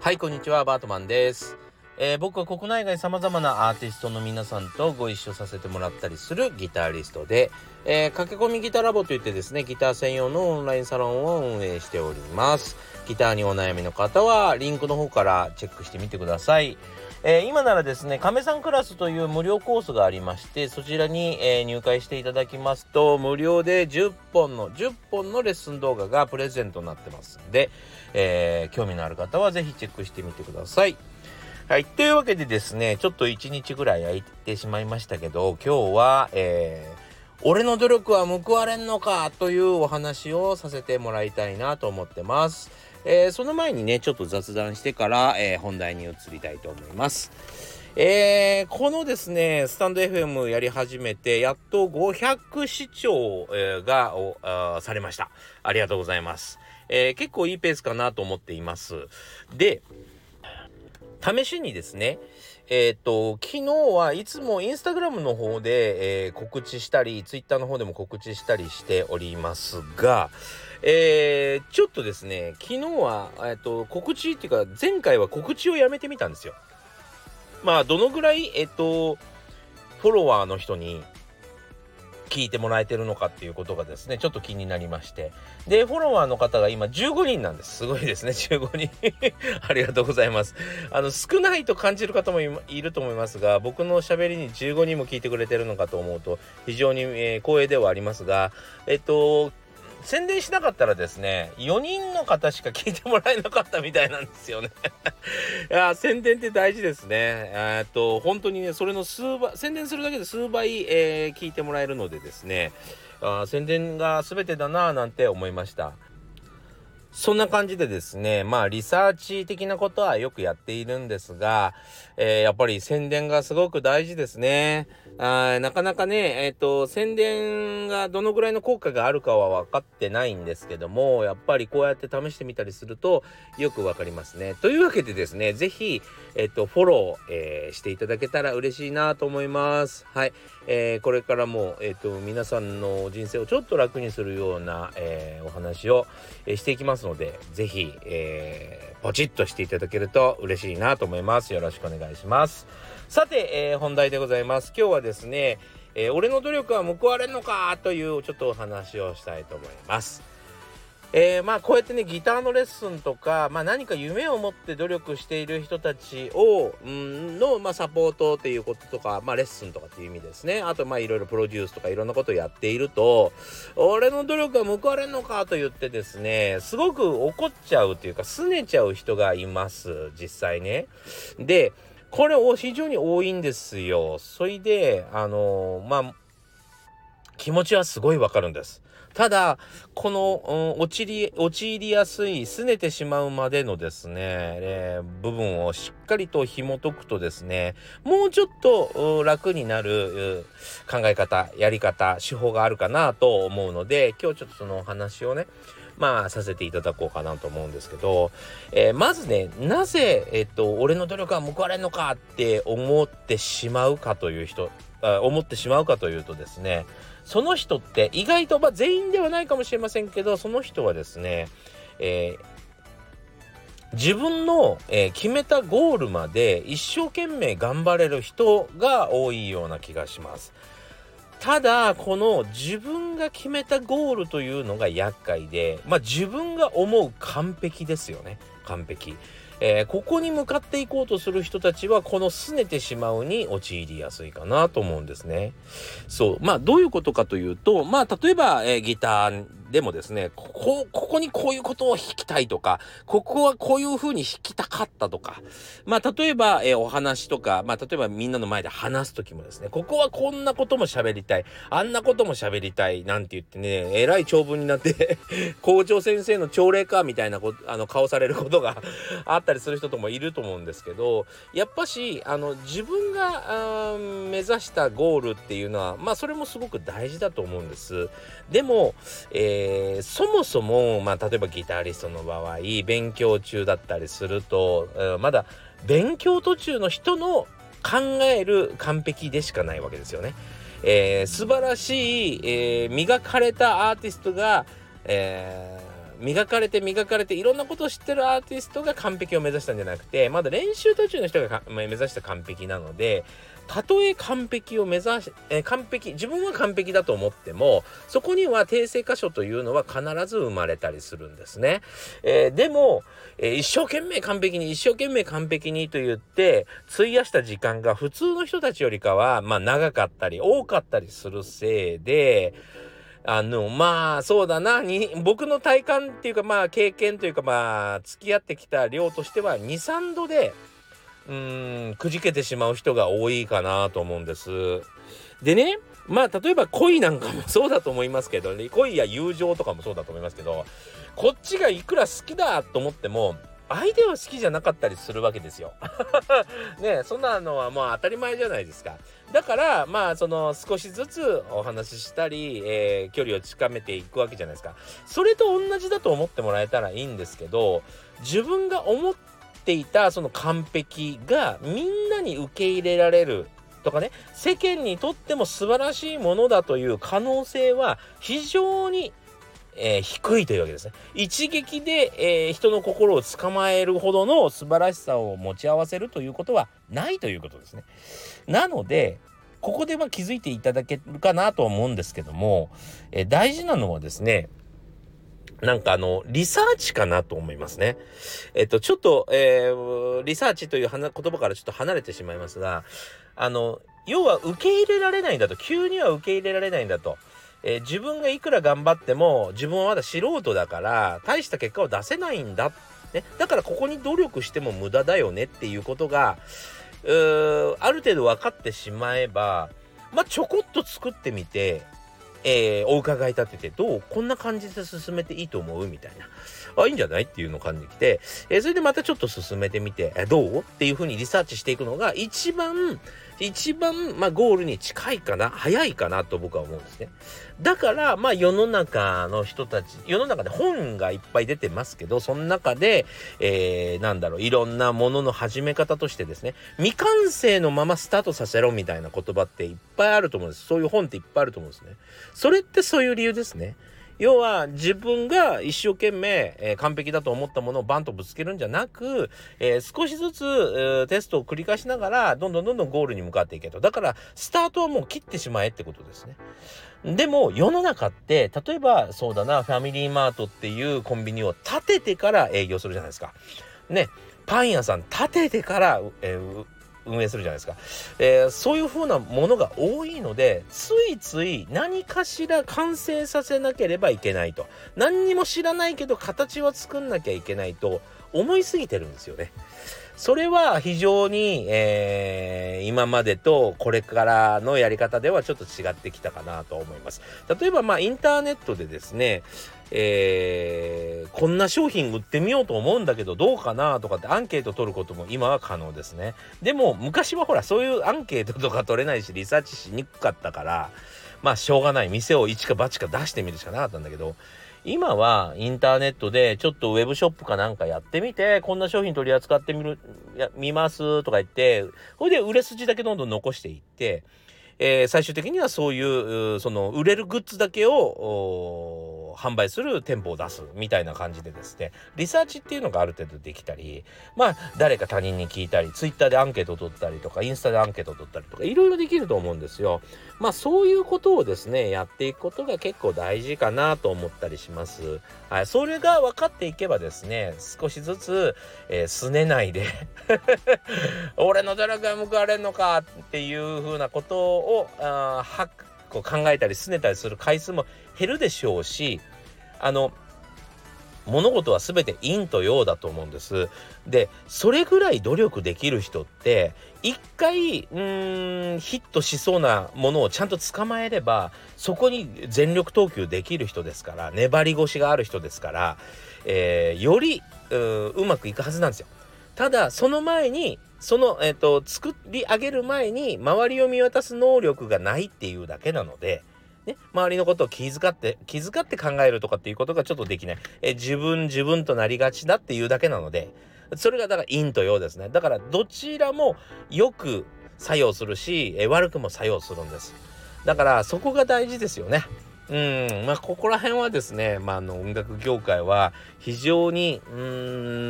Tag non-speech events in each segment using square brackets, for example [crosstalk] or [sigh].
はい、こんにちは、バートマンです。えー、僕は国内外様々なアーティストの皆さんとご一緒させてもらったりするギタリストで、えー、駆け込みギターラボといってですね、ギター専用のオンラインサロンを運営しております。ギターにお悩みの方は、リンクの方からチェックしてみてください。えー、今ならですね、亀さんクラスという無料コースがありまして、そちらに、えー、入会していただきますと、無料で10本の、10本のレッスン動画がプレゼントになってますんで、えー、興味のある方はぜひチェックしてみてください。はい。というわけでですね、ちょっと1日ぐらい空いてしまいましたけど、今日は、え、俺の努力は報われんのかというお話をさせてもらいたいなと思ってます。えー、その前にね、ちょっと雑談してから、えー、本題に移りたいと思います。えー、このですね、スタンド FM やり始めて、やっと500視聴、えー、がされました。ありがとうございます。えー、結構いいペースかなと思っています。で、試しにですね、えっ、と、昨日はいつもインスタグラムの方で、えー、告知したり、ツイッターの方でも告知したりしておりますが、えー、ちょっとですね、昨日は、えっ、と、告知っていうか、前回は告知をやめてみたんですよ。まあ、どのぐらい、えっ、と、フォロワーの人に聞いてもらえてるのかっていうことがですね、ちょっと気になりまして。で、フォロワーの方が今15人なんです。すごいですね、15人 [laughs] ありがとうございます。あの、少ないと感じる方もいると思いますが、僕の喋りに15人も聞いてくれてるのかと思うと、非常に、えー、光栄ではありますが、えっと、宣伝しなかったらですね、4人の方しか聞いてもらえなかったみたいなんですよね [laughs] いや、宣伝って大事ですね。えっと、本当にね、それの数倍、宣伝するだけで数倍、えー、聞いてもらえるのでですね、あ宣伝が全てだなぁなんて思いました。そんな感じでですね、まあリサーチ的なことはよくやっているんですが、えー、やっぱり宣伝がすごく大事ですね。あなかなかね、えっ、ー、と、宣伝がどのぐらいの効果があるかは分かってないんですけども、やっぱりこうやって試してみたりするとよく分かりますね。というわけでですね、是非えっ、ー、と、フォロー、えー、していただけたら嬉しいなと思います。はい。えー、これからも、えっ、と、皆さんの人生をちょっと楽にするような、えお話を、えしていきますので、是非えポチッとしていただけると嬉しいなと思います。よろしくお願いします。さて、えー、本題でございます。今日はですね、えー、俺の努力は報われんのかというちょっとお話をしたいと思います。えー、まあこうやってねギターのレッスンとか、まあ、何か夢を持って努力している人たちをんの、まあ、サポートっていうこととか、まあ、レッスンとかっていう意味ですねあとまあいろいろプロデュースとかいろんなことをやっていると俺の努力は報われんのかと言ってですねすごく怒っちゃうというか拗ねちゃう人がいます実際ね。でこれを非常に多いんですよ。それで、あの、まあ、気持ちはすごいわかるんです。ただ、この、うん、陥り、陥りやすい、拗ねてしまうまでのですね、えー、部分をしっかりと紐解くとですね、もうちょっと楽になる考え方、やり方、手法があるかなと思うので、今日ちょっとそのお話をね、まあ、させていただこうかなと思うんですけど、えー、まずね、なぜ、えっと、俺の努力は報われんのかって思ってしまうかという人、思ってしまうかというとですね、その人って意外と、まあ、全員ではないかもしれませんけど、その人はですね、えー自分の、えー、決めたゴールまで一生懸命頑張れる人が多いような気がします。ただ、この自分が決めたゴールというのが厄介で、まあ自分が思う完璧ですよね。完璧。えー、ここに向かっていこうとする人たちはこの拗ねてしまうに陥りやすいかなと思うんですね。そうまあどういうことかというとまあ例えば、えー、ギターでもですね、ここ、ここにこういうことを弾きたいとか、ここはこういう風に弾きたかったとか、まあ、例えば、えー、お話とか、まあ、例えばみんなの前で話す時もですね、ここはこんなことも喋りたい、あんなことも喋りたい、なんて言ってね、えらい長文になって [laughs] 校長先生の朝礼か、みたいなこあの、顔されることが [laughs] あったりする人ともいると思うんですけど、やっぱし、あの、自分が、目指したゴールっていうのは、まあ、それもすごく大事だと思うんです。でも、えーえー、そもそも、まあ、例えばギタリストの場合勉強中だったりすると、えー、まだ勉強途中の人の考える完璧でしかないわけですよね。えー、素晴らしい、えー、磨かれたアーティストが、えー、磨かれて磨かれていろんなことを知ってるアーティストが完璧を目指したんじゃなくてまだ練習途中の人が目指した完璧なのでたとえ完璧を目指し、[laughs] え、完璧自分は完璧だと思ってもそこには訂正箇所というのは必ず生まれたりするんですね。えー、でも、えー、一生懸命完璧に一生懸命完璧にと言って費やした時間が普通の人たちよりかはまあ長かったり多かったりするせいであの、まあ、そうだな、に、僕の体感っていうか、まあ、経験というか、まあ、付き合ってきた量としては、2、3度で、うん、くじけてしまう人が多いかなと思うんです。でね、まあ例えば恋なんかもそうだと思いますけどね恋や友情とかもそうだと思いますけどこっちがいくら好きだと思っても相手は好きじゃなかったりするわけですよ。[laughs] ねそんなのはもう当たり前じゃないですか。だからまあその少しずつお話ししたり、えー、距離を近めていくわけじゃないですか。それと同じだと思ってもらえたらいいんですけど自分が思っていたその完璧がみんなに受け入れられるとかね世間にとっても素晴らしいものだという可能性は非常に、えー、低いというわけですね。一撃で、えー、人の心を捕まえるほどの素晴らしさを持ち合わせるということはないということですね。なのでここでま気づいていただけるかなと思うんですけども、えー、大事なのはですねなんかあの、リサーチかなと思いますね。えっと、ちょっと、えー、リサーチという言葉からちょっと離れてしまいますが、あの、要は受け入れられないんだと、急には受け入れられないんだと。えー、自分がいくら頑張っても、自分はまだ素人だから、大した結果を出せないんだ。ね、だからここに努力しても無駄だよねっていうことが、うーある程度分かってしまえば、まあ、ちょこっと作ってみて、えー、お伺い立てて、どう？こんな感じで進めていいと思う？みたいな。あ、いいんじゃない？っていうのを感じてきて、えー、それでまたちょっと進めてみて、どう？っていうふうにリサーチしていくのが一番、一番、まあ、ゴールに近いかな、早いかなと僕は思うんですね。だから、まあ、世の中の人たち、世の中で本がいっぱい出てますけど、その中で、えー、なんだろう、いろんなものの始め方としてですね、未完成のままスタートさせろみたいな言葉っていっぱいあると思うんです。そういう本っていっぱいあると思うんですね。それってそういう理由ですね。要は自分が一生懸命、えー、完璧だと思ったものをバンとぶつけるんじゃなく、えー、少しずつ、えー、テストを繰り返しながらどんどんどんどんゴールに向かっていけと。だからスタートはもう切ってしまえってことですね。でも世の中って例えばそうだなファミリーマートっていうコンビニを建ててから営業するじゃないですか。ねパン屋さん建ててから、えー、運営するじゃないですか、えー、そういう風なものが多いのでついつい何かしら完成させなければいけないと何にも知らないけど形は作んなきゃいけないと思いすぎてるんですよね。それは非常に、えー、今までとこれからのやり方ではちょっと違ってきたかなと思います。例えばまあインターネットでですね、えー、こんな商品売ってみようと思うんだけどどうかなとかってアンケート取ることも今は可能ですね。でも昔はほらそういうアンケートとか取れないしリサーチしにくかったからまあしょうがない店を一か八か出してみるしかなかったんだけど今はインターネットでちょっとウェブショップかなんかやってみて、こんな商品取り扱ってみる、や見ますとか言って、それで売れ筋だけどんどん残していって、えー、最終的にはそういう、その売れるグッズだけを、販売する店舗を出すみたいな感じでですねリサーチっていうのがある程度できたりまあ誰か他人に聞いたりツイッターでアンケートを取ったりとかインスタでアンケートを取ったりとかいろいろできると思うんですよ。まあそういうことをですねやっていくことが結構大事かなと思ったりします。はい、それが分かっていけばですね少しずつ、えー、すねないで [laughs] 俺の努力が報われんのかっていうふうなことををあこう考えたりすねたりする回数も減るでしょうしあの物事は全て陰と陽だと思うんです。でそれぐらい努力できる人って一回うんヒットしそうなものをちゃんと捕まえればそこに全力投球できる人ですから粘り腰がある人ですから、えー、よりううまくいくはずなんですよ。ただその前にその、えーと、作り上げる前に周りを見渡す能力がないっていうだけなので、ね、周りのことを気遣って気遣って考えるとかっていうことがちょっとできない。え自分自分となりがちだっていうだけなのでそれがだから陰と陽ですね。だからどちらもよく作用するしえ悪くも作用するんです。だからそこが大事ですよね。うんまあここら辺はですね、まあ、あの音楽業界は非常にう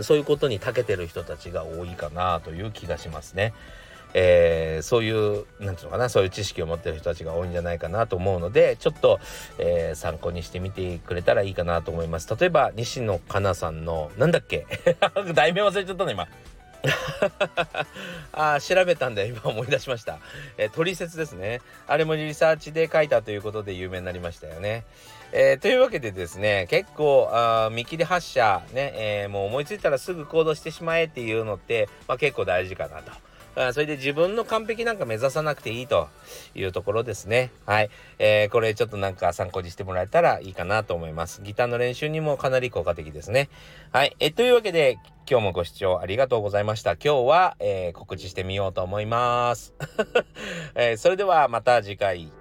んそういうことに長けてる人たちが多いかなという気がしますね。えー、そういう何て言うのかなそういう知識を持ってる人たちが多いんじゃないかなと思うのでちょっと、えー、参考にしてみてくれたらいいかなと思います。例えば西野カナさんのなんだっけ？[laughs] 題名忘れちゃったの今。[laughs] あ調べたんで [laughs] 今思い出しました。えー、取説ですね。あれもリサーチで書いたということで有名になりましたよね。えー、というわけでですね、結構、あ見切り発車、ね、えー、もう思いついたらすぐ行動してしまえっていうのって、まあ、結構大事かなと。あそれで自分の完璧なんか目指さなくていいというところですね。はい。えー、これちょっとなんか参考にしてもらえたらいいかなと思います。ギターの練習にもかなり効果的ですね。はい。えというわけで、今日もご視聴ありがとうございました。今日は、えー、告知してみようと思います。[laughs] えー、それではまた次回。